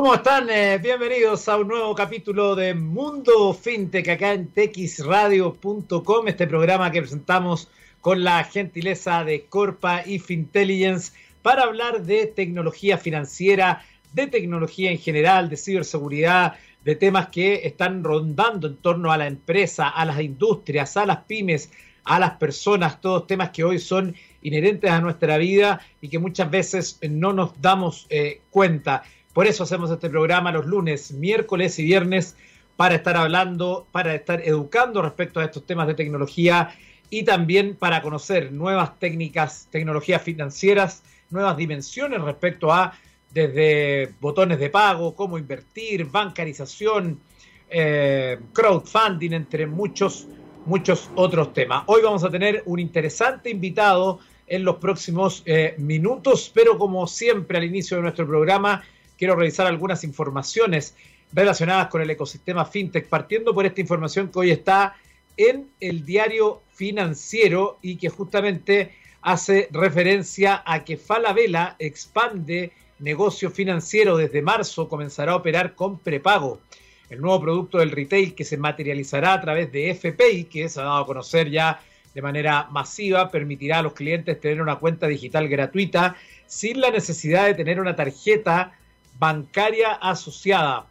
¿Cómo están? Eh, bienvenidos a un nuevo capítulo de Mundo FinTech acá en texradio.com, este programa que presentamos con la gentileza de Corpa y Fintelligence para hablar de tecnología financiera, de tecnología en general, de ciberseguridad, de temas que están rondando en torno a la empresa, a las industrias, a las pymes, a las personas, todos temas que hoy son inherentes a nuestra vida y que muchas veces no nos damos eh, cuenta. Por eso hacemos este programa los lunes, miércoles y viernes para estar hablando, para estar educando respecto a estos temas de tecnología y también para conocer nuevas técnicas, tecnologías financieras, nuevas dimensiones respecto a desde botones de pago, cómo invertir, bancarización, eh, crowdfunding, entre muchos, muchos otros temas. Hoy vamos a tener un interesante invitado en los próximos eh, minutos, pero como siempre al inicio de nuestro programa, quiero revisar algunas informaciones relacionadas con el ecosistema fintech, partiendo por esta información que hoy está en el diario financiero y que justamente hace referencia a que Falabella expande negocio financiero desde marzo, comenzará a operar con prepago. El nuevo producto del retail que se materializará a través de FPI, que se ha dado a conocer ya de manera masiva, permitirá a los clientes tener una cuenta digital gratuita sin la necesidad de tener una tarjeta bancaria asociada.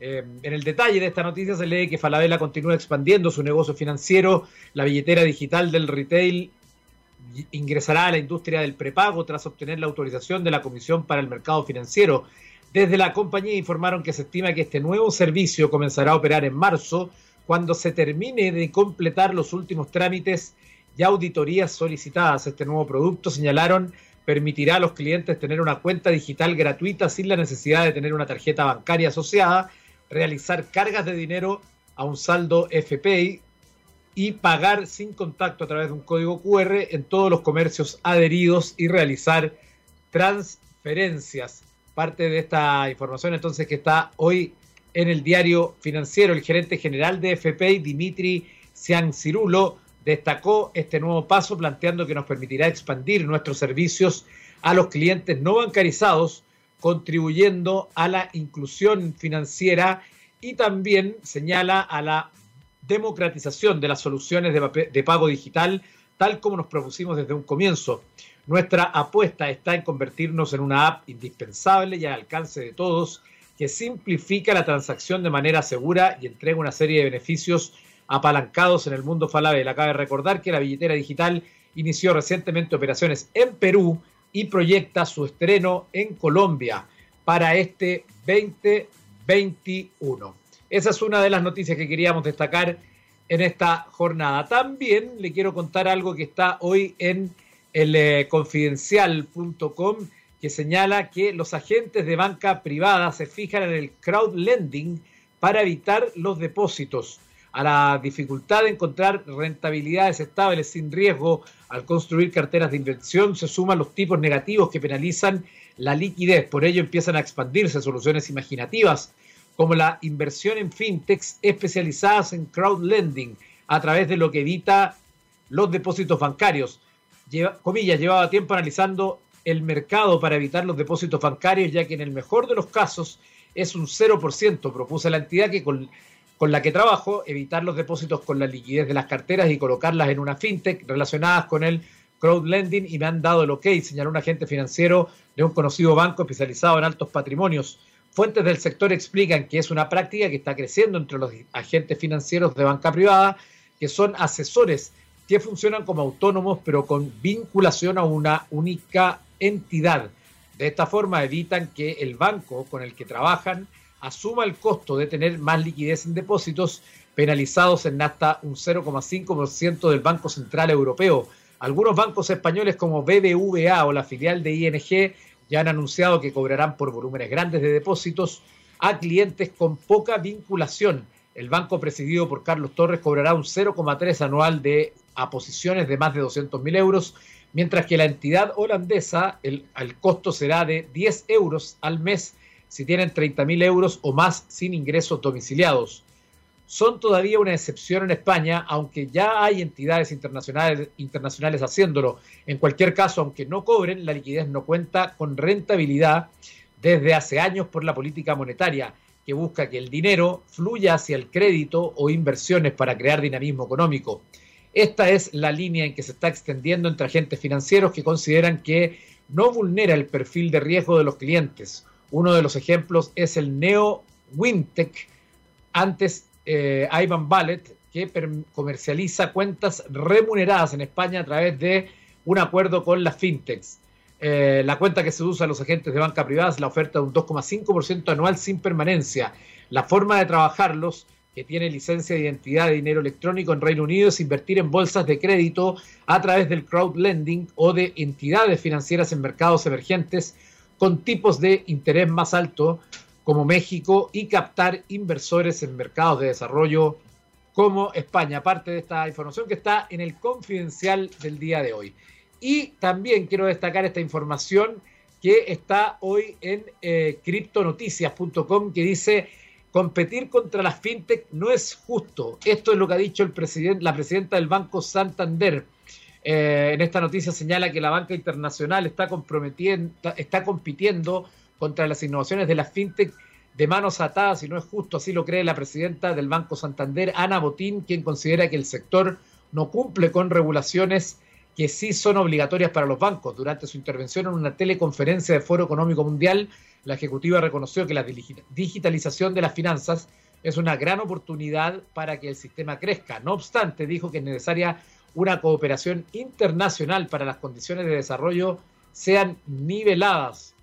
Eh, en el detalle de esta noticia se lee que Falabella continúa expandiendo su negocio financiero. La billetera digital del retail ingresará a la industria del prepago tras obtener la autorización de la Comisión para el Mercado Financiero. Desde la compañía informaron que se estima que este nuevo servicio comenzará a operar en marzo, cuando se termine de completar los últimos trámites y auditorías solicitadas. Este nuevo producto, señalaron, permitirá a los clientes tener una cuenta digital gratuita sin la necesidad de tener una tarjeta bancaria asociada, realizar cargas de dinero a un saldo FPI y pagar sin contacto a través de un código QR en todos los comercios adheridos y realizar transferencias. Parte de esta información entonces que está hoy en el diario financiero, el gerente general de FPI, Dimitri Cirulo, destacó este nuevo paso planteando que nos permitirá expandir nuestros servicios a los clientes no bancarizados, contribuyendo a la inclusión financiera y también señala a la democratización de las soluciones de, pago digital, tal como nos propusimos desde un comienzo. Nuestra apuesta está en convertirnos en una app indispensable y al alcance de todos, que simplifica la transacción de manera segura y entrega una serie de beneficios apalancados en el mundo Falabella. Cabe recordar que la billetera digital inició recientemente operaciones en Perú y proyecta su estreno en Colombia para este 2021. Esa es una de las noticias que queríamos destacar en esta jornada. También le quiero contar algo que está hoy en el eh, confidencial.com que señala que los agentes de banca privada se fijan en el crowd lending para evitar los depósitos a la dificultad de encontrar rentabilidades estables sin riesgo al construir carteras de inversión, se suman los tipos negativos que penalizan la liquidez. Por ello empiezan a expandirse soluciones imaginativas como la inversión en fintechs especializadas en crowd lending a través de lo que evita los depósitos bancarios. comillas, llevaba tiempo analizando el mercado para evitar los depósitos bancarios, ya que en el mejor de los casos es un 0%. Propuso la entidad que con con la que trabajo, evitar los depósitos con la liquidez de las carteras y colocarlas en una fintech relacionadas con el crowdlending y me han dado el ok, señaló un agente financiero de un conocido banco especializado en altos patrimonios. Fuentes del sector explican que es una práctica que está creciendo entre los agentes financieros de banca privada, que son asesores que funcionan como autónomos pero con vinculación a una única entidad. De esta forma evitan que el banco con el que trabajan asuma el costo de tener más liquidez en depósitos penalizados en hasta un 0,5% del Banco Central Europeo. Algunos bancos españoles como BBVA o la filial de ING ya han anunciado que cobrarán por volúmenes grandes de depósitos a clientes con poca vinculación. El banco presidido por Carlos Torres cobrará un 0,3 anual de aposiciones de más de 200.000 euros, mientras que la entidad holandesa el, el costo será de 10 euros al mes si tienen 30.000 euros o más sin ingresos domiciliados. Son todavía una excepción en España, aunque ya hay entidades internacionales, internacionales haciéndolo. En cualquier caso, aunque no cobren, la liquidez no cuenta con rentabilidad, desde hace años por la política monetaria, que busca que el dinero fluya hacia el crédito o inversiones para crear dinamismo económico. Esta es la línea en que se está extendiendo entre agentes financieros que consideran que no vulnera el perfil de riesgo de los clientes. Uno de los ejemplos es el Neo Wintech, antes eh, Ivan Ballet, que comercializa cuentas remuneradas en España a través de un acuerdo con las fintechs. Eh, la cuenta que se usa a los agentes de banca privada es la oferta de un 2,5% anual sin permanencia. La forma de trabajarlos, que tiene licencia de identidad de dinero electrónico en Reino Unido, es invertir en bolsas de crédito a través del crowdlending o de entidades financieras en mercados emergentes con tipos de interés más alto como México y captar inversores en mercados de desarrollo como España. Parte de esta información que está en el confidencial del día de hoy. Y también quiero destacar esta información que está hoy en eh, criptonoticias.com que dice competir contra las fintech no es justo. Esto es lo que ha dicho la presidenta del Banco Santander. Eh, en esta noticia señala que la banca internacional está, está compitiendo contra las innovaciones de las fintech de manos atadas y no es justo, así lo cree la presidenta del Banco Santander, Ana Botín, quien considera que el sector no cumple con regulaciones que sí son obligatorias para los bancos. Durante su intervención en una teleconferencia de Foro Económico Mundial, la ejecutiva reconoció que la digitalización de las finanzas es una gran oportunidad para que el sistema crezca. No obstante, dijo que es necesaria una cooperación internacional para las condiciones de desarrollo sean niveladas.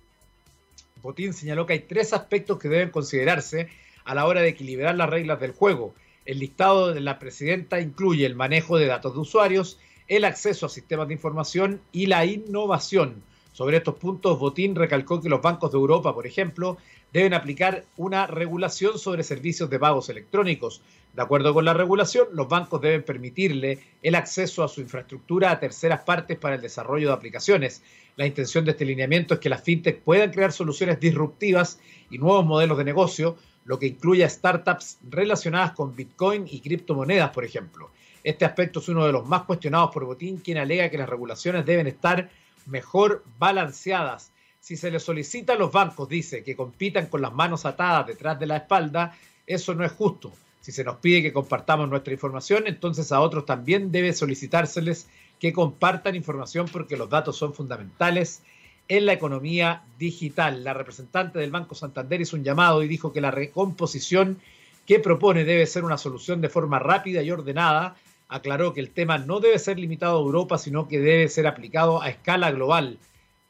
Botín señaló que hay tres aspectos que deben considerarse a la hora de equilibrar las reglas del juego. El listado de la presidenta incluye el manejo de datos de usuarios, el acceso a sistemas de información y la innovación. Sobre estos puntos, Botín recalcó que los bancos de Europa, por ejemplo, deben aplicar una regulación sobre servicios de pagos electrónicos. De acuerdo con la regulación, los bancos deben permitirle el acceso a su infraestructura a terceras partes para el desarrollo de aplicaciones. La intención de este lineamiento es que las fintech puedan crear soluciones disruptivas y nuevos modelos de negocio, lo que incluye a startups relacionadas con Bitcoin y criptomonedas, por ejemplo. Este aspecto es uno de los más cuestionados por Botín, quien alega que las regulaciones deben estar mejor balanceadas. Si se les solicita a los bancos, dice, que compitan con las manos atadas detrás de la espalda, eso no es justo. Si se nos pide que compartamos nuestra información, entonces a otros también debe solicitárseles que compartan información porque los datos son fundamentales en la economía digital. La representante del Banco Santander hizo un llamado y dijo que la recomposición que propone debe ser una solución de forma rápida y ordenada aclaró que el tema no debe ser limitado a Europa, sino que debe ser aplicado a escala global.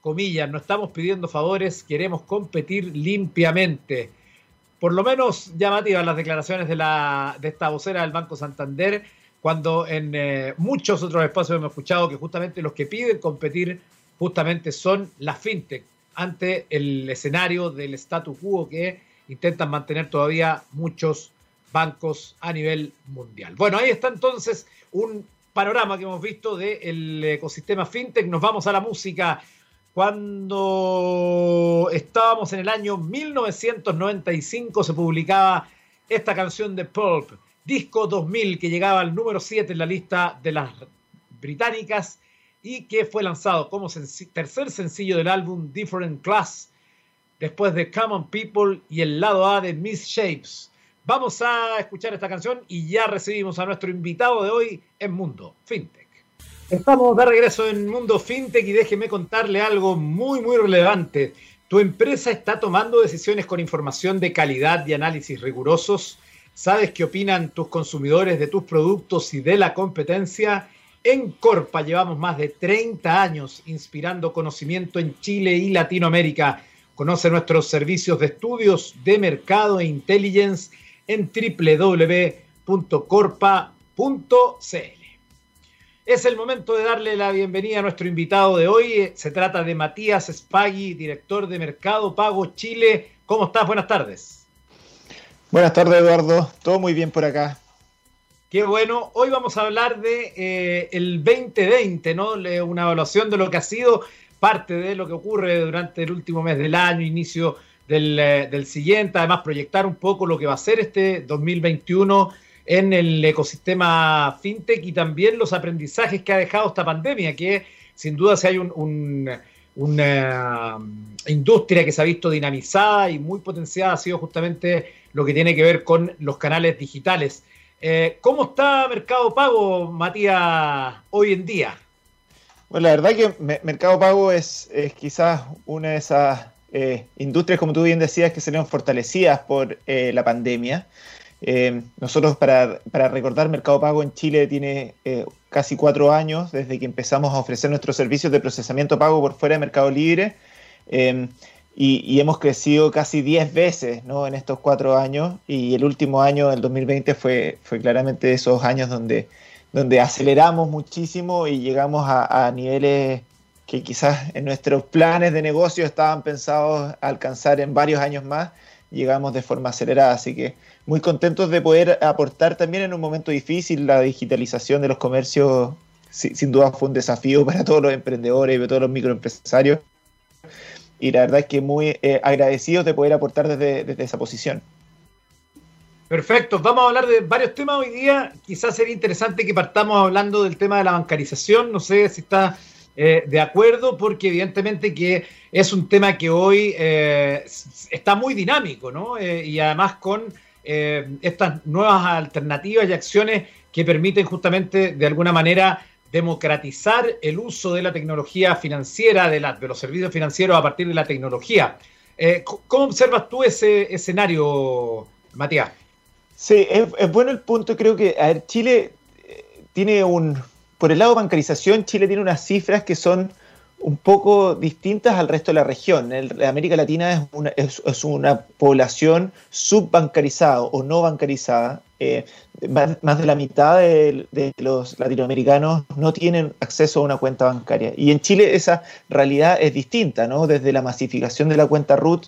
Comillas, no estamos pidiendo favores, queremos competir limpiamente. Por lo menos llamativas las declaraciones de, la, de esta vocera del Banco Santander, cuando en eh, muchos otros espacios hemos escuchado que justamente los que piden competir justamente son las fintech ante el escenario del status quo que intentan mantener todavía muchos bancos a nivel mundial. Bueno, ahí está entonces un panorama que hemos visto del ecosistema fintech. Nos vamos a la música. Cuando estábamos en el año 1995 se publicaba esta canción de Pulp, Disco 2000, que llegaba al número 7 en la lista de las británicas y que fue lanzado como tercer sencillo del álbum Different Class, después de Common People y el lado A de Miss Shapes. Vamos a escuchar esta canción y ya recibimos a nuestro invitado de hoy en Mundo FinTech. Estamos de regreso en Mundo FinTech y déjeme contarle algo muy, muy relevante. ¿Tu empresa está tomando decisiones con información de calidad y análisis rigurosos? ¿Sabes qué opinan tus consumidores de tus productos y de la competencia? En Corpa llevamos más de 30 años inspirando conocimiento en Chile y Latinoamérica. Conoce nuestros servicios de estudios de mercado e intelligence en www.corpa.cl. Es el momento de darle la bienvenida a nuestro invitado de hoy. Se trata de Matías Spaghi, director de Mercado Pago Chile. ¿Cómo estás? Buenas tardes. Buenas tardes, Eduardo. Todo muy bien por acá. Qué bueno. Hoy vamos a hablar de eh, el 2020, ¿no? Una evaluación de lo que ha sido parte de lo que ocurre durante el último mes del año, inicio eh, del, siguiente, además proyectar un poco lo que va a ser este 2021 en el ecosistema fintech y también los aprendizajes que ha dejado esta pandemia, que sin duda si hay un, una industria que se ha visto dinamizada y muy potenciada ha sido justamente lo que tiene que ver con los canales digitales. Eh, ¿Cómo está Mercado Pago, Matías, hoy en día? Bueno, la verdad que Mercado Pago es, quizás una de esas eh, industrias, como tú bien decías, que se fortalecidas por eh, la pandemia. Nosotros, para, para, recordar, Mercado Pago en Chile tiene casi cuatro años desde que empezamos a ofrecer nuestros servicios de procesamiento pago por fuera de Mercado Libre. Y, hemos crecido casi 10 veces ¿no? en estos cuatro años y el último año, el 2020, fue, fue claramente esos años donde, donde aceleramos muchísimo y llegamos a, niveles que quizás en nuestros planes de negocio estaban pensados alcanzar en varios años más, llegamos de forma acelerada. Así que muy contentos de poder aportar también en un momento difícil la digitalización de los comercios. sin duda fue un desafío para todos los emprendedores y para todos los microempresarios y la verdad es que muy eh, agradecidos de poder aportar desde, esa posición. Perfecto, vamos a hablar de varios temas hoy día. Quizás sería interesante que partamos hablando del tema de la bancarización. No sé si está eh, de acuerdo, porque evidentemente que es un tema que hoy eh, está muy dinámico, ¿no? y además con estas nuevas alternativas y acciones que permiten justamente de alguna manera democratizar el uso de la tecnología financiera, de, los servicios financieros a partir de la tecnología. Eh, ¿Cómo observas tú ese escenario, Matías? Sí, es, bueno el punto. Creo que, a ver, Chile eh, tiene un, por el lado bancarización, Chile tiene unas cifras que son un poco distintas al resto de la región. El, América Latina es una, es, una población subbancarizada o no bancarizada. Eh, más, de la mitad de, los latinoamericanos no tienen acceso a una cuenta bancaria. Y en Chile esa realidad es distinta, ¿no? Desde la masificación de la cuenta RUT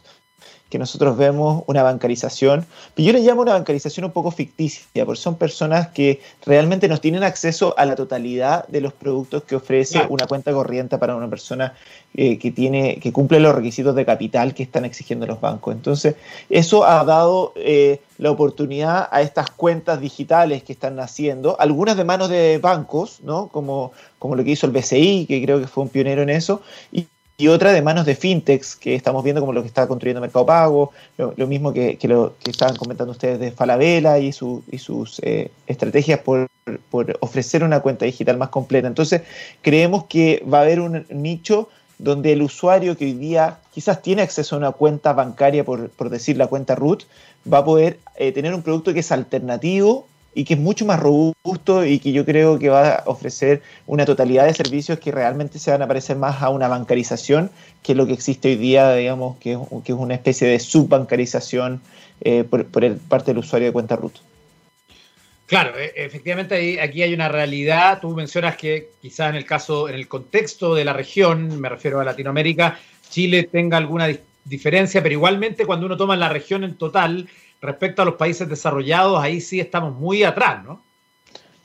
que nosotros vemos una bancarización, pero yo le llamo una bancarización un poco ficticia, porque son personas que realmente no tienen acceso a la totalidad de los productos que ofrece una cuenta corriente para una persona eh, que tiene, que cumple los requisitos de capital que están exigiendo los bancos. Entonces, eso ha dado eh, la oportunidad a estas cuentas digitales que están naciendo, algunas de manos de bancos, ¿no? Como, como lo que hizo el BCI, que creo que fue un pionero en eso, y y otra de manos de fintechs que estamos viendo como lo que está construyendo Mercado Pago, lo, mismo que, lo que estaban comentando ustedes de Falabella y, su, y sus eh, estrategias por, ofrecer una cuenta digital más completa. Entonces, creemos que va a haber un nicho donde el usuario que hoy día quizás tiene acceso a una cuenta bancaria, por, decir la cuenta root, va a poder eh, tener un producto que es alternativo y que es mucho más robusto y que yo creo que va a ofrecer una totalidad de servicios que realmente se van a parecer más a una bancarización que lo que existe hoy día, digamos, que, es una especie de subbancarización eh, por, parte del usuario de cuenta root. Claro, e, efectivamente aquí hay una realidad. Tú mencionas que quizás en el caso, en el contexto de la región, me refiero a Latinoamérica, Chile tenga alguna diferencia, pero igualmente cuando uno toma la región en total, respecto a los países desarrollados, ahí sí estamos muy atrás, ¿no?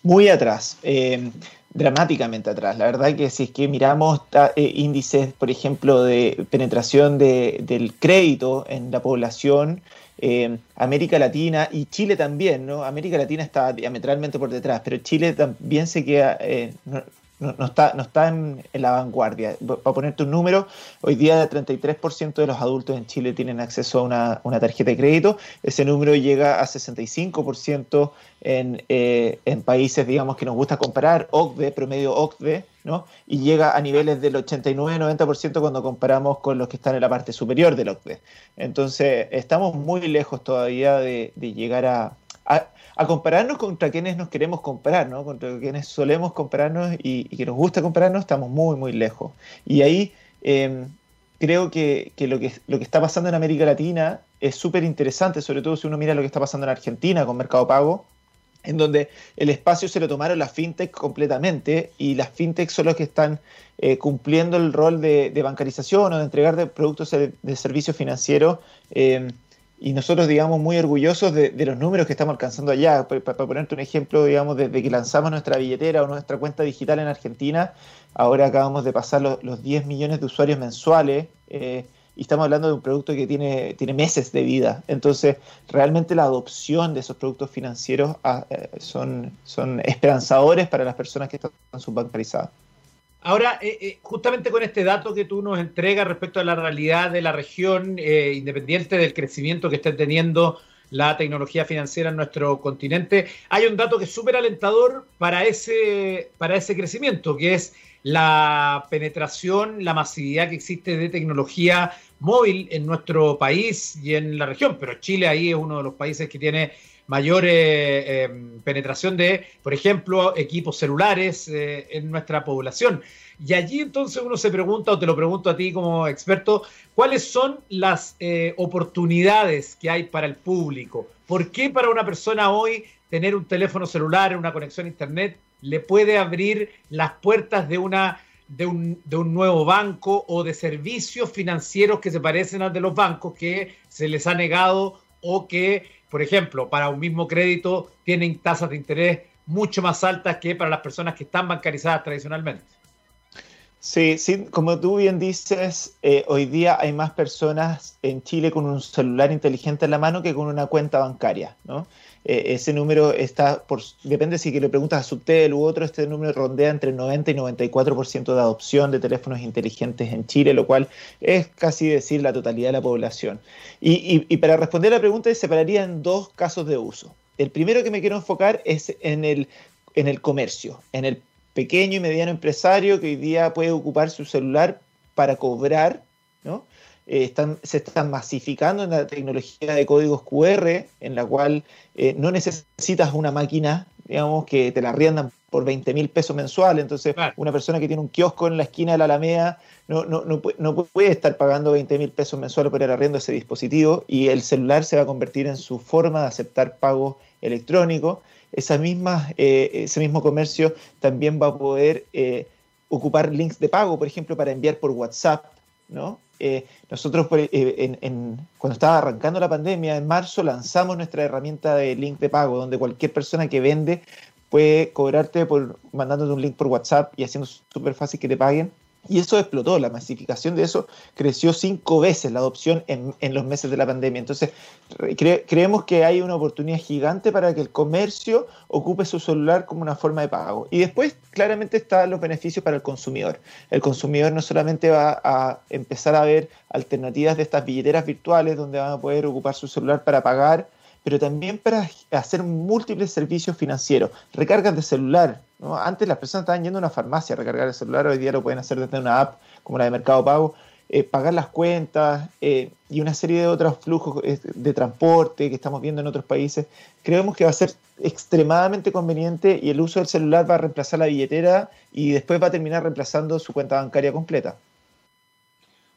Muy atrás, eh, dramáticamente atrás. La verdad que si es que miramos eh, índices, por ejemplo, de penetración del crédito en la población, eh, América Latina y Chile también, ¿no? América Latina está diametralmente por detrás, pero Chile también se queda, no, está, no está en, la vanguardia. Para ponerte un número, hoy día el 33% de los adultos en Chile tienen acceso a una, tarjeta de crédito. Ese número llega a 65% en, eh, en países, digamos, que nos gusta comparar, OCDE, promedio OCDE, ¿no? Y llega a niveles del 89-90% cuando comparamos con los que están en la parte superior del OCDE. Entonces, estamos muy lejos todavía de, llegar a a compararnos contra quienes nos queremos comparar, ¿no? Contra quienes solemos compararnos y, que nos gusta compararnos, estamos muy, muy lejos. Y ahí em, creo que, lo que está pasando en América Latina es súper interesante, sobre todo si uno mira lo que está pasando en Argentina con Mercado Pago, en donde el espacio se lo tomaron las fintech completamente y las fintech son los que están eh, cumpliendo el rol de, bancarización o de entregar de productos de, de servicios financieros em, y nosotros, digamos, muy orgullosos de, los números que estamos alcanzando allá. Para, ponerte un ejemplo, digamos, desde que lanzamos nuestra billetera o nuestra cuenta digital en Argentina, ahora acabamos de pasar los, 10 millones de usuarios mensuales eh, y estamos hablando de un producto que tiene, tiene meses de vida. Entonces, realmente la adopción de esos productos financieros ah, eh, son, son esperanzadores para las personas que están subbancarizadas. Ahora, eh, eh, justamente con este dato que tú nos entregas respecto a la realidad de la región, eh, independiente del crecimiento que esté teniendo la tecnología financiera en nuestro continente, hay un dato que es súper alentador para ese, para ese crecimiento, que es la penetración, la masividad que existe de tecnología móvil en nuestro país y en la región. Pero Chile ahí es uno de los países que tiene mayor eh, em, penetración de, por ejemplo, equipos celulares eh, en nuestra población. Y allí entonces uno se pregunta, o te lo pregunto a ti como experto, ¿cuáles son las eh, oportunidades que hay para el público? ¿Por qué para una persona hoy tener un teléfono celular, una conexión a Internet, le puede abrir las puertas de una de un, de un, nuevo banco o de servicios financieros que se parecen a de los bancos que se les ha negado o que por ejemplo, para un mismo crédito tienen tasas de interés mucho más altas que para las personas que están bancarizadas tradicionalmente. Sí, sí, como tú bien dices, eh, hoy día hay más personas en Chile con un celular inteligente en la mano que con una cuenta bancaria, ¿no? Eh, ese número está, depende si que le preguntas a Subtel u otro, este número rondea entre el 90 y 94% de adopción de teléfonos inteligentes en Chile, lo cual es casi decir la totalidad de la población. Y, para responder la pregunta, se separaría en dos casos de uso. El primero que me quiero enfocar es en el, en el comercio, en el pequeño y mediano empresario que hoy día puede ocupar su celular para cobrar, ¿no? Eh, están, se están masificando en la tecnología de códigos QR, en la cual eh, no necesitas una máquina, digamos, que te la arriendan por 20 mil pesos mensuales. Entonces, una persona que tiene un kiosco en la esquina de la Alameda no, no, no, no puede estar pagando 20 mil pesos mensuales por el arriendo de ese dispositivo y el celular se va a convertir en su forma de aceptar pagos electrónicos. Esa misma, eh, ese mismo comercio también va a poder ocupar links de pago, por ejemplo, para enviar por WhatsApp, ¿no? Eh, nosotros eh, cuando estaba arrancando la pandemia, en marzo, lanzamos nuestra herramienta de link de pago, donde cualquier persona que vende puede cobrarte por mandándote un link por WhatsApp y haciendo súper fácil que te paguen y eso explotó, la masificación de eso creció cinco veces la adopción en, los meses de la pandemia. Entonces, creemos que hay una oportunidad gigante para que el comercio ocupe su celular como una forma de pago. Y después, claramente, están los beneficios para el consumidor. El consumidor no solamente va a empezar a ver alternativas de estas billeteras virtuales donde van a poder ocupar su celular para pagar, pero también para hacer múltiples servicios financieros, recargas de celular. Antes las personas estaban yendo a una farmacia a recargar el celular, hoy día lo pueden hacer desde una app como la de Mercado Pago, eh, pagar las cuentas eh, y una serie de otros flujos eh, de transporte que estamos viendo en otros países. Creemos que va a ser extremadamente conveniente y el uso del celular va a reemplazar la billetera y después va a terminar reemplazando su cuenta bancaria completa.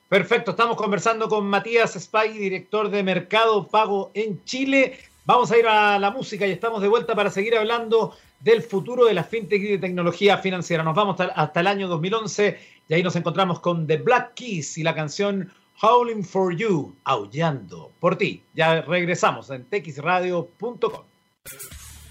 Perfecto, estamos conversando con Matías Spaghi, director de Mercado Pago en Chile. Vamos a ir a la música y estamos de vuelta para seguir hablando del futuro de la fintech y de tecnología financiera. Nos vamos hasta, el año 2011 y ahí nos encontramos con The Black Keys y la canción Howling for You, aullando por ti. Ya regresamos en texradio.com.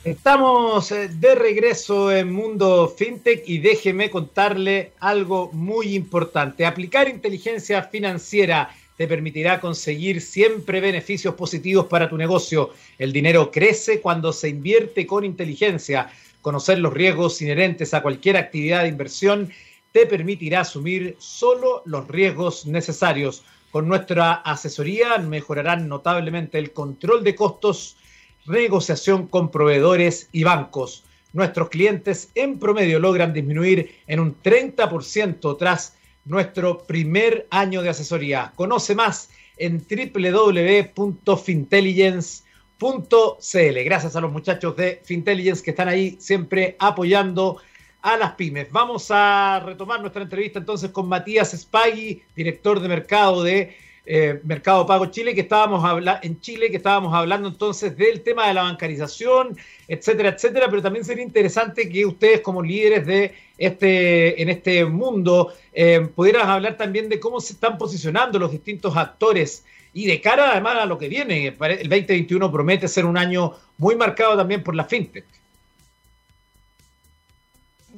Estamos eh, de regreso en Mundo FinTech y déjeme contarle algo muy importante. Aplicar inteligencia financiera te permitirá conseguir siempre beneficios positivos para tu negocio. El dinero crece cuando se invierte con inteligencia. Conocer los riesgos inherentes a cualquier actividad de inversión te permitirá asumir solo los riesgos necesarios. Con nuestra asesoría mejorarán notablemente el control de costos negociación con proveedores y bancos. Nuestros clientes en promedio logran disminuir en un 30% tras nuestro primer año de asesoría. Conoce más en www.fintelligence.cl. Gracias a los muchachos de Fintelligence que están ahí siempre apoyando a las pymes. Vamos a retomar nuestra entrevista entonces con Matías Spaghi, director de mercado de eh, Mercado Pago Chile, que estábamos hablando en Chile, que estábamos hablando entonces del tema de la bancarización, etcétera, etcétera, pero también sería interesante que ustedes como líderes de este, en este mundo eh, pudieran hablar también de cómo se están posicionando los distintos actores y de cara además a lo que viene. El 2021 promete ser un año muy marcado también por la fintech.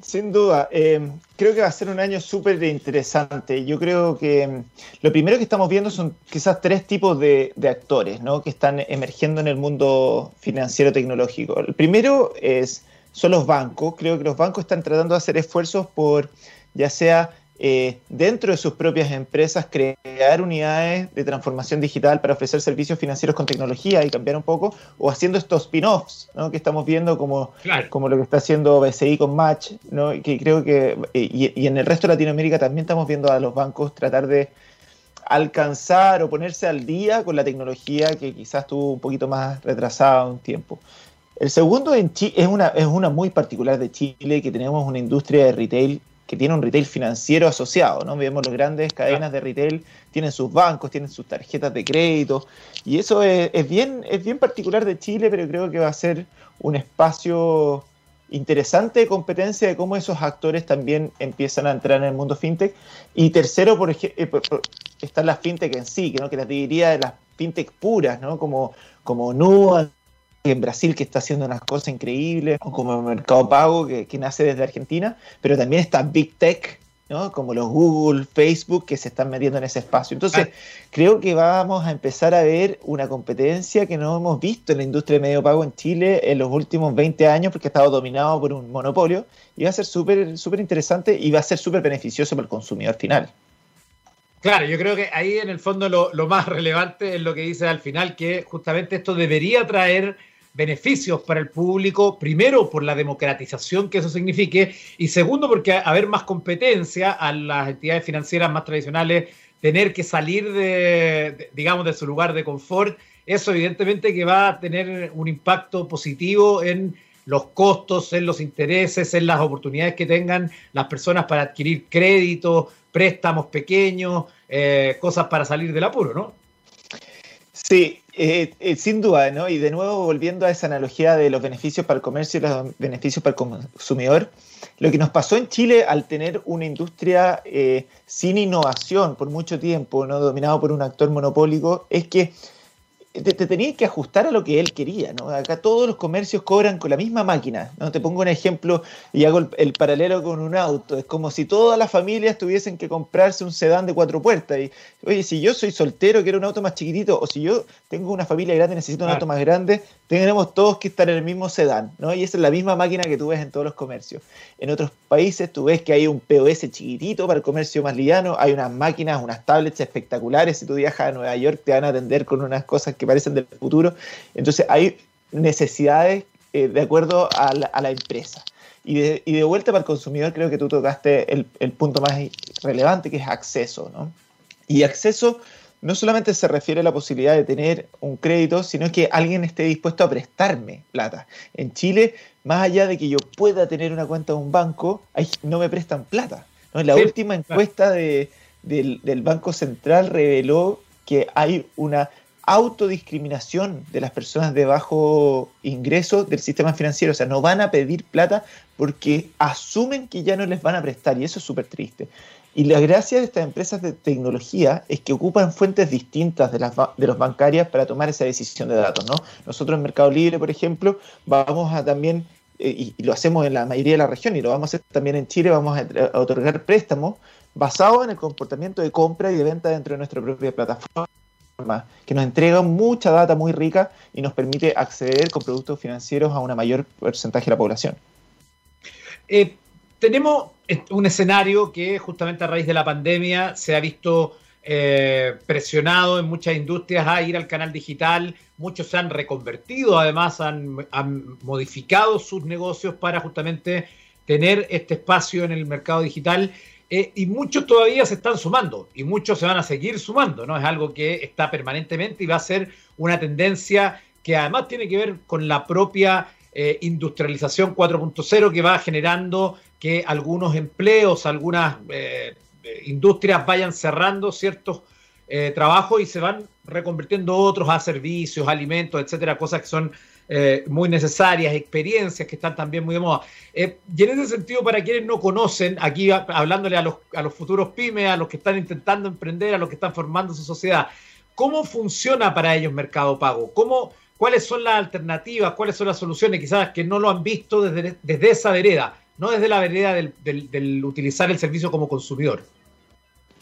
Sin duda, eh, creo que va a ser un año súper interesante. Yo creo que mm, lo primero que estamos viendo son quizás tres tipos de, actores ¿no? que están emergiendo en el mundo financiero tecnológico. El primero es, son los bancos. Creo que los bancos están tratando de hacer esfuerzos por ya sea eh, dentro de sus propias empresas crear unidades de transformación digital para ofrecer servicios financieros con tecnología y cambiar un poco, o haciendo estos spin-offs ¿no? que estamos viendo como, como lo que está haciendo BCI con Match, ¿no? que creo que, eh, y, en el resto de Latinoamérica también estamos viendo a los bancos tratar de alcanzar o ponerse al día con la tecnología que quizás estuvo un poquito más retrasada un tiempo. El segundo en es, una, es una muy particular de Chile, que tenemos una industria de retail que tiene un retail financiero asociado, ¿no? Vemos las grandes cadenas de retail, tienen sus bancos, tienen sus tarjetas de crédito, y eso es, bien, es bien particular de Chile, pero creo que va a ser un espacio interesante de competencia de cómo esos actores también empiezan a entrar en el mundo fintech. Y tercero, por ejemplo, eh, están las fintech en sí, que, ¿no? que las diría de las fintech puras, ¿no? como, como Nuance, en Brasil que está haciendo unas cosas increíbles, o como Mercado Pago que, nace desde Argentina, pero también está Big Tech, ¿no? como los Google, Facebook, que se están metiendo en ese espacio. Entonces, ah. creo que vamos a empezar a ver una competencia que no hemos visto en la industria de medio pago en Chile en los últimos 20 años, porque ha estado dominado por un monopolio, y va a ser súper súper interesante y va a ser súper beneficioso para el consumidor final. Claro, yo creo que ahí en el fondo lo, lo, más relevante es lo que dice al final, que justamente esto debería traer beneficios para el público, primero por la democratización que eso signifique y segundo porque haber más competencia a las entidades financieras más tradicionales, tener que salir de, digamos, de su lugar de confort, eso evidentemente que va a tener un impacto positivo en los costos, en los intereses, en las oportunidades que tengan las personas para adquirir créditos, préstamos pequeños, eh, cosas para salir del apuro, ¿no? Sí, eh, eh, sin duda, ¿no? Y de nuevo, volviendo a esa analogía de los beneficios para el comercio y los beneficios para el consumidor, lo que nos pasó en Chile al tener una industria eh, sin innovación por mucho tiempo, no dominado por un actor monopólico, es que te, tenías que ajustar a lo que él quería, ¿no? Acá todos los comercios cobran con la misma máquina, ¿no? Te pongo un ejemplo y hago el, paralelo con un auto. Es como si todas las familias tuviesen que comprarse un sedán de cuatro puertas. Y, oye, si yo soy soltero, quiero un auto más chiquitito, o si yo tengo una familia grande y necesito un auto más grande, tenemos todos que estar en el mismo sedán, ¿no? Y esa es la misma máquina que tú ves en todos los comercios. En otros países tú ves que hay un POS chiquitito para el comercio más liviano, hay unas máquinas, unas tablets espectaculares. Si tú viajas a Nueva York, te van a atender con unas cosas que parecen del futuro. Entonces hay necesidades eh, de acuerdo a la, empresa. Y de, y de, vuelta para el consumidor, creo que tú tocaste el, el punto más relevante, que es acceso. ¿no? Y acceso no solamente se refiere a la posibilidad de tener un crédito, sino que alguien esté dispuesto a prestarme plata. En Chile, más allá de que yo pueda tener una cuenta de un banco, no me prestan plata. ¿no? La última encuesta de, del, del Banco Central reveló que hay una autodiscriminación de las personas de bajo ingreso del sistema financiero. O sea, no van a pedir plata porque asumen que ya no les van a prestar y eso es súper triste. Y la gracia de estas empresas de tecnología es que ocupan fuentes distintas de las de los bancarias para tomar esa decisión de datos. ¿no? Nosotros en Mercado Libre, por ejemplo, vamos a también, eh, y, lo hacemos en la mayoría de la región y lo vamos a hacer también en Chile, vamos a, a otorgar préstamos basados en el comportamiento de compra y de venta dentro de nuestra propia plataforma que nos entrega mucha data muy rica y nos permite acceder con productos financieros a una mayor porcentaje de la población. Eh, tenemos un escenario que justamente a raíz de la pandemia se ha visto eh, presionado en muchas industrias a ir al canal digital. Muchos se han reconvertido, además han, han modificado sus negocios para justamente tener este espacio en el mercado digital. Eh, y muchos todavía se están sumando y muchos se van a seguir sumando, ¿no? Es algo que está permanentemente y va a ser una tendencia que además tiene que ver con la propia eh, industrialización 4.0 que va generando que algunos empleos, algunas eh, industrias vayan cerrando ciertos trabajos y se van reconvirtiendo otros a servicios, alimentos, etcétera, cosas que son eh, muy necesarias, experiencias que están también muy de moda. Eh, y en ese sentido, para quienes no conocen, aquí hablándole a los, a los futuros pymes, a los que están intentando emprender, a los que están formando su sociedad, ¿cómo funciona para ellos Mercado Pago? ¿Cómo, ¿Cuáles son las alternativas? ¿Cuáles son las soluciones? Quizás que no lo han visto desde, desde esa vereda, no desde la vereda del, del, utilizar el servicio como consumidor.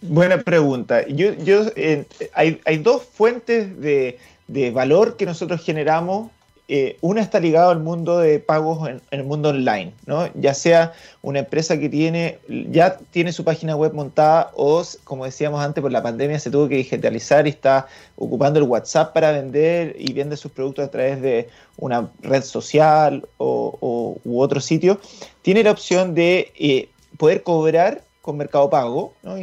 Buena pregunta. Yo, eh, hay, hay, dos fuentes de, de valor que nosotros generamos eh, una está ligado al mundo de pagos en, el mundo online, ¿no? Ya sea una empresa que tiene, ya tiene su página web montada o, como decíamos antes, por la pandemia se tuvo que digitalizar y está ocupando el WhatsApp para vender y vende sus productos a través de una red social o, u otro sitio, tiene la opción de eh, poder cobrar con Mercado Pago, ¿no?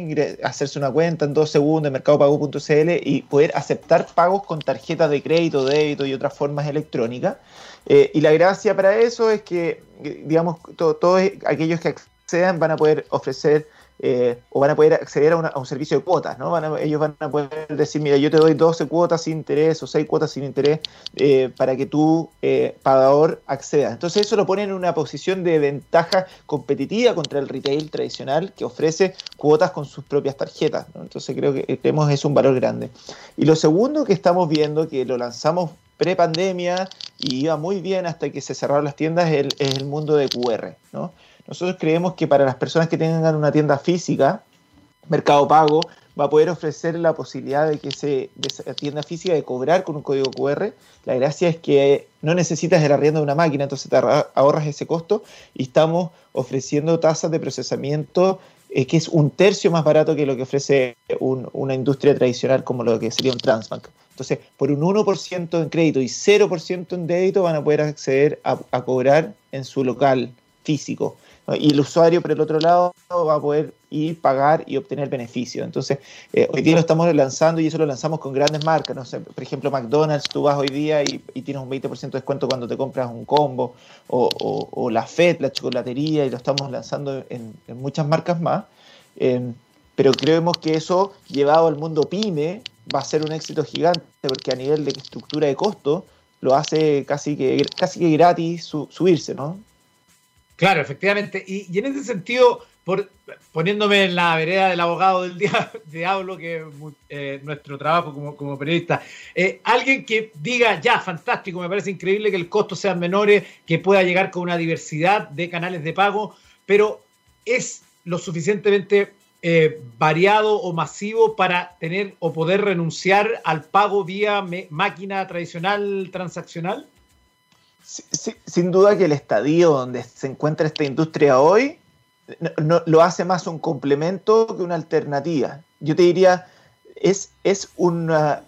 hacerse una cuenta en dos segundos en mercadopago.cl y poder aceptar pagos con tarjetas de crédito, débito y otras formas electrónicas. Eh, y la gracia para eso es que, digamos, todos aquellos que accedan van a poder ofrecer eh, o van a poder acceder a, un servicio de cuotas, ¿no? ellos van a poder decir, mira, yo te doy 12 cuotas sin interés o 6 cuotas sin interés eh, para que tú, eh, pagador, accedas. Entonces eso lo pone en una posición de ventaja competitiva contra el retail tradicional que ofrece cuotas con sus propias tarjetas. Entonces creo que creemos es un valor grande. Y lo segundo que estamos viendo, que lo lanzamos pre-pandemia y iba muy bien hasta que se cerraron las tiendas, es el mundo de QR, ¿no? Nosotros creemos que para las personas que tengan una tienda física, Mercado Pago va a poder ofrecer la posibilidad de que esa tienda física de cobrar con un código QR. La gracia es que no necesitas el arriendo de una máquina, entonces te ahorras ese costo y estamos ofreciendo tasas de procesamiento eh, que es un tercio más barato que lo que ofrece una industria tradicional como lo que sería un Transbank. Entonces, por un 1% en crédito y 0% en débito van a poder acceder a cobrar en su local físico. Y el usuario, por el otro lado, va a poder ir, pagar y obtener beneficio. Entonces, eh, hoy día lo estamos lanzando y eso lo lanzamos con grandes marcas. No por ejemplo, McDonald's, tú vas hoy día y, tienes un 20% de descuento cuando te compras un combo, o, la FED, la chocolatería, y lo estamos lanzando en, muchas marcas más. Eh, pero creemos que eso, llevado al mundo pyme, va a ser un éxito gigante, porque a nivel de estructura de costo, lo hace casi que, casi que gratis subirse, ¿no? Claro, efectivamente. Y, en ese sentido, por, poniéndome en la vereda del abogado del diablo, que es eh, nuestro trabajo como, periodista, eh, alguien que diga, ya, fantástico, me parece increíble que el costo sean menores, que pueda llegar con una diversidad de canales de pago, pero es lo suficientemente eh, variado o masivo para tener o poder renunciar al pago vía máquina tradicional transaccional? Sin duda que el estadio donde se encuentra esta industria hoy no, lo hace más un complemento que una alternativa. Yo te diría, es, es, una,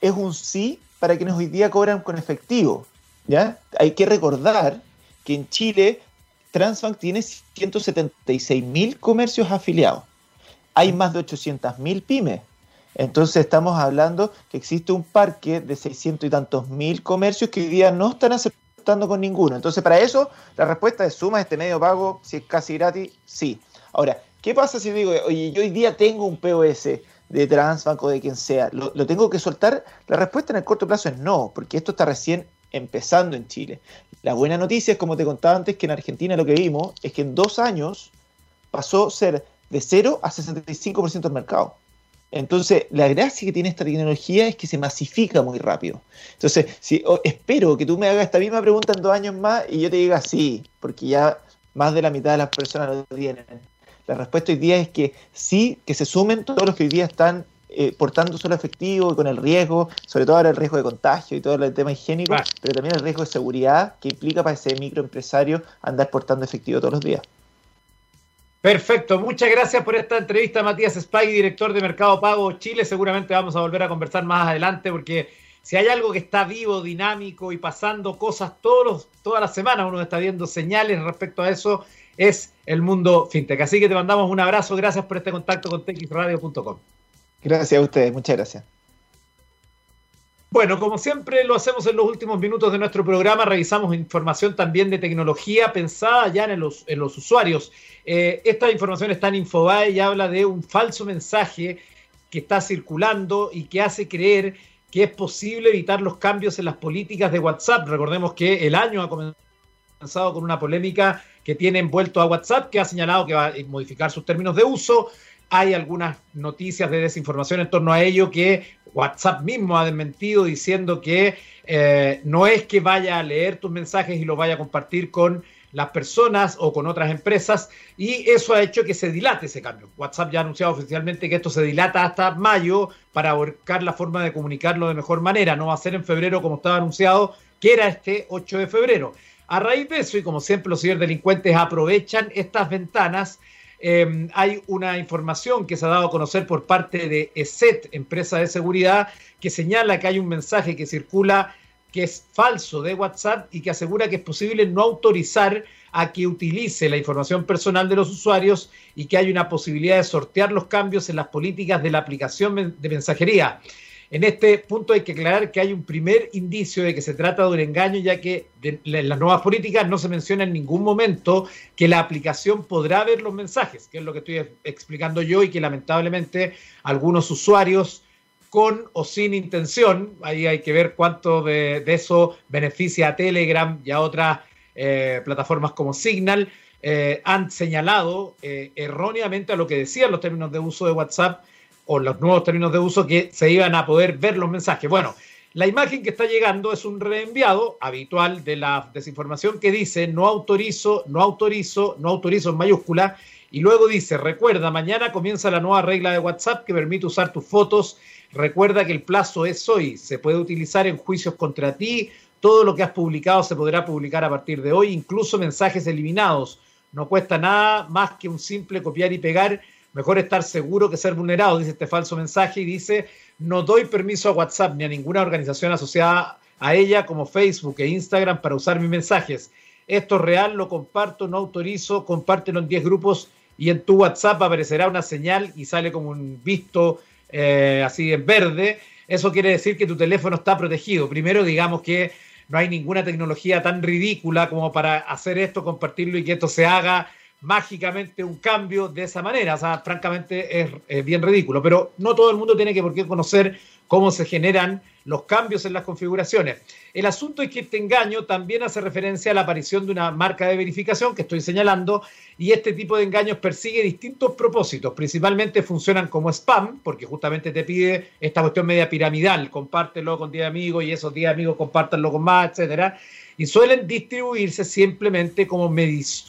es un sí para quienes hoy día cobran con efectivo. ¿ya? Hay que recordar que en Chile Transbank tiene 176 mil comercios afiliados. Hay más de 800 mil pymes. Entonces estamos hablando que existe un parque de 600 y tantos mil comercios que hoy día no están aceptando con ninguno. Entonces, para eso, la respuesta es suma este medio pago, si es casi gratis, sí. Ahora, ¿qué pasa si digo, oye, yo hoy día tengo un POS de Transbank o de quien sea, ¿lo, tengo que soltar? La respuesta en el corto plazo es no, porque esto está recién empezando en Chile. La buena noticia es, como te contaba antes, que en Argentina lo que vimos es que en dos años pasó a ser de 0 a 65% del mercado. Entonces, la gracia que tiene esta tecnología es que se masifica muy rápido. Entonces, si, espero que tú me hagas esta misma pregunta en dos años más y yo te diga sí, porque ya más de la mitad de las personas lo tienen. La respuesta hoy día es que sí, que se sumen todos los que hoy día están eh, portando solo efectivo y con el riesgo, sobre todo ahora el riesgo de contagio y todo el tema higiénico, pero también el riesgo de seguridad que implica para ese microempresario andar portando efectivo todos los días. Perfecto, muchas gracias por esta entrevista, Matías Spaghi, director de Mercado Pago Chile. Seguramente vamos a volver a conversar más adelante porque si hay algo que está vivo, dinámico y pasando cosas todos todas las semanas, uno está viendo señales respecto a eso, es el mundo fintech. Así que te mandamos un abrazo, gracias por este contacto con texradio.com. Gracias a ustedes, muchas gracias. Bueno, como siempre lo hacemos en los últimos minutos de nuestro programa, revisamos información también de tecnología pensada ya en los, usuarios. Eh, esta información está en Infobae y habla de un falso mensaje que está circulando y que hace creer que es posible evitar los cambios en las políticas de WhatsApp. Recordemos que el año ha comenzado con una polémica que tiene envuelto a WhatsApp, que ha señalado que va a modificar sus términos de uso. Hay algunas noticias de desinformación en torno a ello que WhatsApp mismo ha desmentido diciendo que eh, no es que vaya a leer tus mensajes y los vaya a compartir con las personas o con otras empresas y eso ha hecho que se dilate ese cambio. WhatsApp ya ha anunciado oficialmente que esto se dilata hasta mayo para buscar la forma de comunicarlo de mejor manera. No va a ser en febrero como estaba anunciado, que era este 8 de febrero. A raíz de eso, y como siempre los ciberdelincuentes aprovechan estas ventanas, em, hay una información que se ha dado a conocer por parte de ESET, empresa de seguridad, que señala que hay un mensaje que circula que es falso de WhatsApp y que asegura que es posible no autorizar a que utilice la información personal de los usuarios y que hay una posibilidad de sortear los cambios en las políticas de la aplicación de mensajería. En este punto hay que aclarar que hay un primer indicio de que se trata de un engaño, ya que en las nuevas políticas no se menciona en ningún momento que la aplicación podrá ver los mensajes, que es lo que estoy explicando yo y que lamentablemente algunos usuarios con o sin intención, ahí hay que ver cuánto de, eso beneficia a Telegram y a otras eh, plataformas como Signal, eh, han señalado eh, erróneamente a lo que decían los términos de uso de WhatsApp o los nuevos términos de uso que se iban a poder ver los mensajes. Bueno, la imagen que está llegando es un reenviado habitual de la desinformación que dice no autorizo, no autorizo, no autorizo en mayúscula y luego dice, recuerda, mañana comienza la nueva regla de WhatsApp que permite usar tus fotos. Recuerda que el plazo es hoy, se puede utilizar en juicios contra ti, todo lo que has publicado se podrá publicar a partir de hoy, incluso mensajes eliminados. No cuesta nada más que un simple copiar y pegar Mejor estar seguro que ser vulnerado, dice este falso mensaje y dice, no doy permiso a WhatsApp ni a ninguna organización asociada a ella como Facebook e Instagram para usar mis mensajes. Esto es real, lo comparto, no autorizo, compártelo en 10 grupos y en tu WhatsApp aparecerá una señal y sale como un visto eh, así en verde. Eso quiere decir que tu teléfono está protegido. Primero, digamos que no hay ninguna tecnología tan ridícula como para hacer esto, compartirlo y que esto se haga mágicamente un cambio de esa manera. O sea, francamente es, bien ridículo, pero no todo el mundo tiene que por qué conocer cómo se generan los cambios en las configuraciones. El asunto es que este engaño también hace referencia a la aparición de una marca de verificación que estoy señalando y este tipo de engaños persigue distintos propósitos. Principalmente funcionan como spam porque justamente te pide esta cuestión media piramidal, compártelo con 10 amigos y esos 10 amigos compártanlo con más, etcétera y suelen distribuirse simplemente como,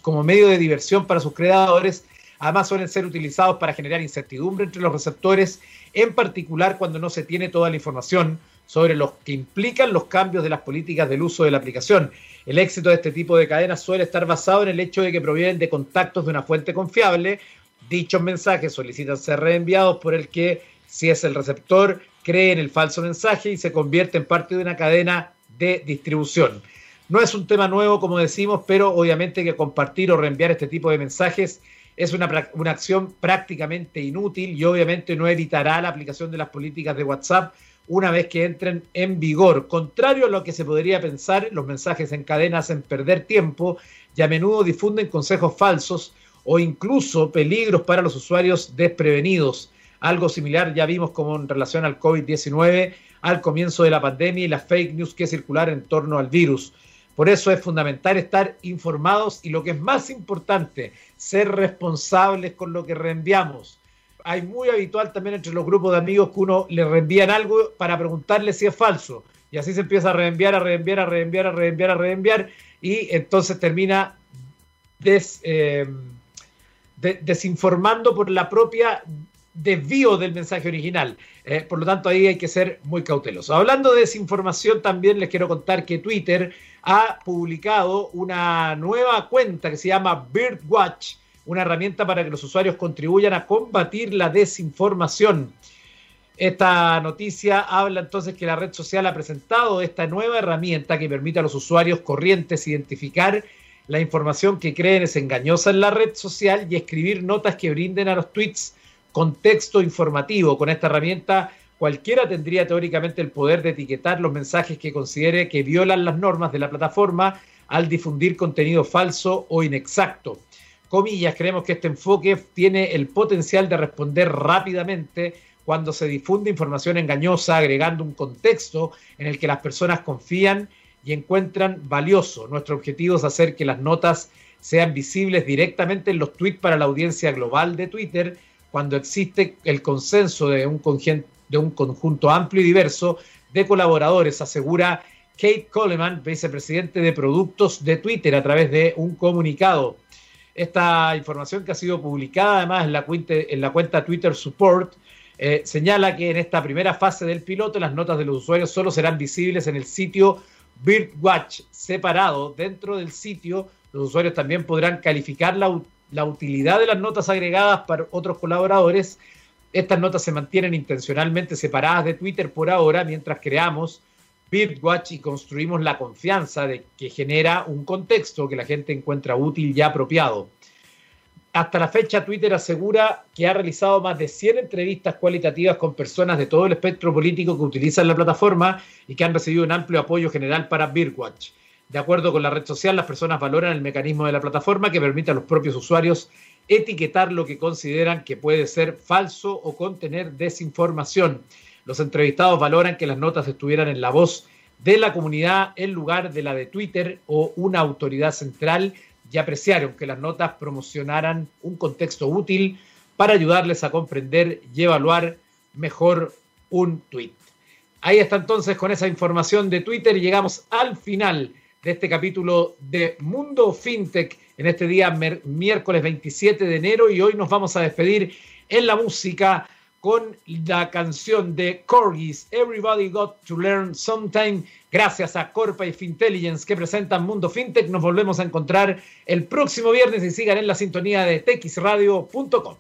como medio de diversión para sus creadores. Además suelen ser utilizados para generar incertidumbre entre los receptores, en particular cuando no se tiene toda la información sobre los que implican los cambios de las políticas del uso de la aplicación. El éxito de este tipo de cadenas suele estar basado en el hecho de que provienen de contactos de una fuente confiable. Dichos mensajes solicitan ser reenviados por el que, si es el receptor, cree en el falso mensaje y se convierte en parte de una cadena de distribución. No es un tema nuevo, como decimos, pero obviamente que compartir o reenviar este tipo de mensajes es una, una, acción prácticamente inútil y obviamente no evitará la aplicación de las políticas de WhatsApp una vez que entren en vigor. Contrario a lo que se podría pensar, los mensajes en cadena hacen perder tiempo y a menudo difunden consejos falsos o incluso peligros para los usuarios desprevenidos. Algo similar ya vimos como en relación al COVID-19 al comienzo de la pandemia y las fake news que circularon en torno al virus. Por eso es fundamental estar informados y lo que es más importante, ser responsables con lo que reenviamos. Hay muy habitual también entre los grupos de amigos que uno le reenvían algo para preguntarle si es falso. Y así se empieza a reenviar, a reenviar, a reenviar, a reenviar, a reenviar. Y entonces termina eh, desinformando por la propia desvío del mensaje original. Eh, por lo tanto, ahí hay que ser muy cautelosos. Hablando de desinformación, también les quiero contar que Twitter ha publicado una nueva cuenta que se llama Birdwatch, una herramienta para que los usuarios contribuyan a combatir la desinformación. Esta noticia habla entonces que la red social ha presentado esta nueva herramienta que permite a los usuarios corrientes identificar la información que creen es engañosa en la red social y escribir notas que brinden a los tweets contexto informativo. Con esta herramienta cualquiera tendría teóricamente el poder de etiquetar los mensajes que considere que violan las normas de la plataforma al difundir contenido falso o inexacto. Comillas, creemos que este enfoque tiene el potencial de responder rápidamente cuando se difunde información engañosa, agregando un contexto en el que las personas confían y encuentran valioso. Nuestro objetivo es hacer que las notas sean visibles directamente en los tweets para la audiencia global de Twitter cuando existe el consenso de un, de un conjunto amplio y diverso de colaboradores, asegura Kate Coleman, vicepresidente de productos de Twitter, a través de un comunicado. Esta información que ha sido publicada además en la cuenta, en la cuenta Twitter Support eh, señala que en esta primera fase del piloto las notas de los usuarios solo serán visibles en el sitio Birdwatch separado dentro del sitio. Los usuarios también podrán calificar la, la utilidad de las notas agregadas para otros colaboradores. Estas notas se mantienen intencionalmente separadas de Twitter por ahora mientras creamos Birdwatch y construimos la confianza de que genera un contexto que la gente encuentra útil y apropiado. Hasta la fecha, Twitter asegura que ha realizado más de 100 entrevistas cualitativas con personas de todo el espectro político que utilizan la plataforma y que han recibido un amplio apoyo general para Birdwatch. De acuerdo con la red social, las personas valoran el mecanismo de la plataforma que permite a los propios usuarios etiquetar lo que consideran que puede ser falso o contener desinformación. Los entrevistados valoran que las notas estuvieran en la voz de la comunidad en lugar de la de Twitter o una autoridad central y apreciaron que las notas promocionaran un contexto útil para ayudarles a comprender y evaluar mejor un tweet. Ahí está entonces con esa información de Twitter y llegamos al final de este capítulo de Mundo FinTech en este día miércoles 27 de enero y hoy nos vamos a despedir en la música con la canción de Corgis, Everybody Got to Learn Sometime, gracias a Corpa y Fintelligence que presentan Mundo FinTech. Nos volvemos a encontrar el próximo viernes y sigan en la sintonía de texradio.com.